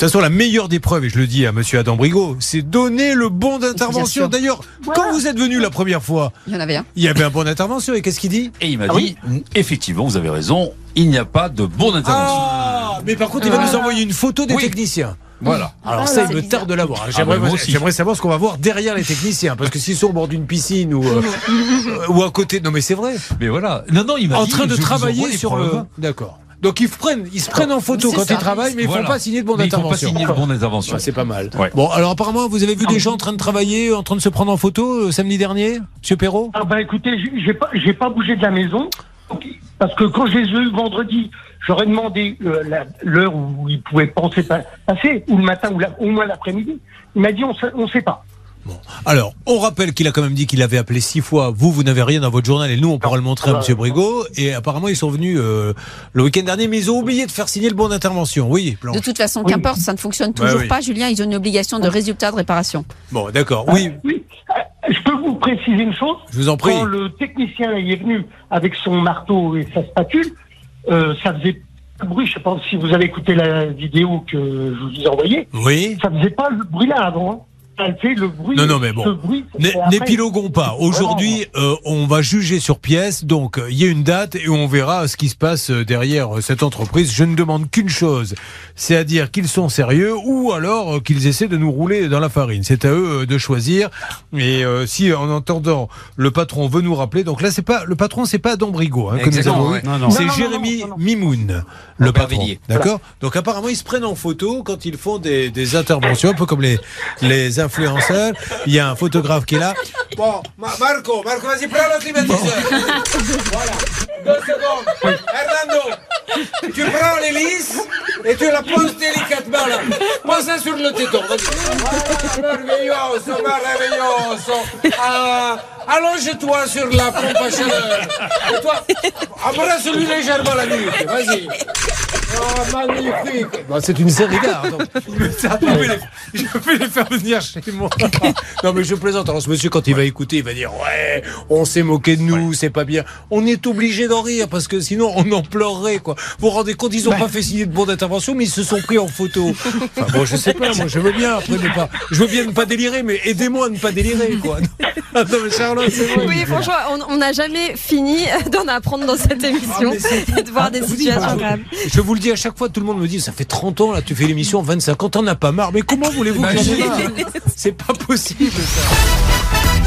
toute façon, la meilleure des preuves, et je le dis à monsieur Adam Brigot, c'est donner le bon d'intervention. D'ailleurs, quand vous êtes venu la première fois, Il y en avait un. il y avait un bon d'intervention. Et qu'est-ce qu'il dit? Et il m'a Ah dit, effectivement, vous avez raison, il n'y a pas de bon d'intervention. Ah Mais par contre, il va nous envoyer une photo des Oui. techniciens. Voilà. Alors Ah, ça, là, il me tarde de l'avoir. Ah, J'aimerais bah, j'aimerais savoir ce qu'on va voir derrière les techniciens. Parce que s'ils sont au bord d'une piscine ou, euh, ou à côté... Non mais c'est vrai. Mais voilà. Non, non, il m'a En dit, train de travailler sur le... D'accord. Donc ils se prennent, ils se prennent en photo quand ça. ils travaillent, mais ils Voilà. font pas signer de bon Mais il faut pas d'intervention. signer d'intervention. Ouais, c'est pas mal. Ouais. Bon, alors apparemment, vous avez vu des gens en train de travailler, en train de se prendre en photo euh, samedi dernier, Monsieur Perrault? Ah bah écoutez, j'ai- pas, j'ai pas bougé de la maison. Parce que quand je les ai eus vendredi, j'aurais demandé euh, l'heure où ils pouvaient penser pa- passer, ou le matin, ou la- au moins l'après-midi. Il m'a dit on sait, on sait pas. Alors, on rappelle qu'il a quand même dit qu'il avait appelé six fois. Vous, vous n'avez rien dans votre journal et nous, on pourra le montrer à Ah, Monsieur Brigot. Et apparemment, ils sont venus euh, le week-end dernier, mais ils ont oublié de faire signer le bon d'intervention. Oui, Blanche. De toute façon, Oui. qu'importe, ça ne fonctionne toujours oui. pas. Julien, ils ont une obligation de résultat de réparation. Bon, d'accord. Oui, Oui. Euh, Je peux vous préciser une chose? je vous en prie. Quand le technicien est venu avec son marteau et sa spatule, euh, ça faisait pas de bruit. Je sais pas si vous avez écouté la vidéo que je vous ai envoyée. Oui. Ça faisait pas le bruit là avant. Ça fait le bruit. Non, non, mais bon. N'épiloguons pas. Aujourd'hui, euh, on va juger sur pièce. Donc, euh, il y a une date et on verra ce qui se passe euh, derrière cette entreprise. Je ne demande qu'une chose, c'est à dire qu'ils sont sérieux ou alors qu'ils essaient de nous rouler dans la farine. C'est à eux de choisir. Et euh, si, en entendant, le patron veut nous rappeler. Donc là, c'est pas le patron, c'est pas Dombrigo hein, ouais. C'est Jérémy. Mimoun, le patron. D'accord. Donc apparemment, ils se prennent en photo quand ils font des, des interventions, un peu comme les les influenceurs. Il y a un photographe qui est là. Bon, Ma- Marco, Marco, vas-y, prends le climatiseur. voilà. Deux secondes. Hernando, tu prends l'hélice et tu la poses délicatement là. Pose ça sur le téton. Voilà, merveilleuse, merveilleuse. Ah, allonge-toi sur la pompe à chaleur. Et toi, embrasse-lui légèrement la nuque. Vas-y. Oh, magnifique. c'est une série d'art. je, vais les, je vais les faire venir chez moi. non, mais je plaisante. Alors, ce monsieur, quand il va écouter, il va dire Ouais, on s'est moqué de nous, c'est pas bien. On est obligé d'en rire parce que sinon, on en pleurerait, quoi. Vous vous rendez compte, ils ont pas fait signer de bon d'intervention, mais ils se sont pris en photo. Enfin, bon, je sais pas, moi, je veux bien, après, ne pas. Je veux bien ne pas délirer, mais aidez-moi à ne pas délirer, quoi. non, mais Charlotte, c'est vrai. Oui, franchement, on n'a jamais fini d'en apprendre dans cette émission mais c'est- et de voir Ah, des situations graves. je, je vous le dis à chaque fois, tout le monde me dit, ça fait 30 ans, là, tu fais l'émission, 25 ans, t'en as pas marre. Mais comment voulez-vous que C'est pas possible, ça.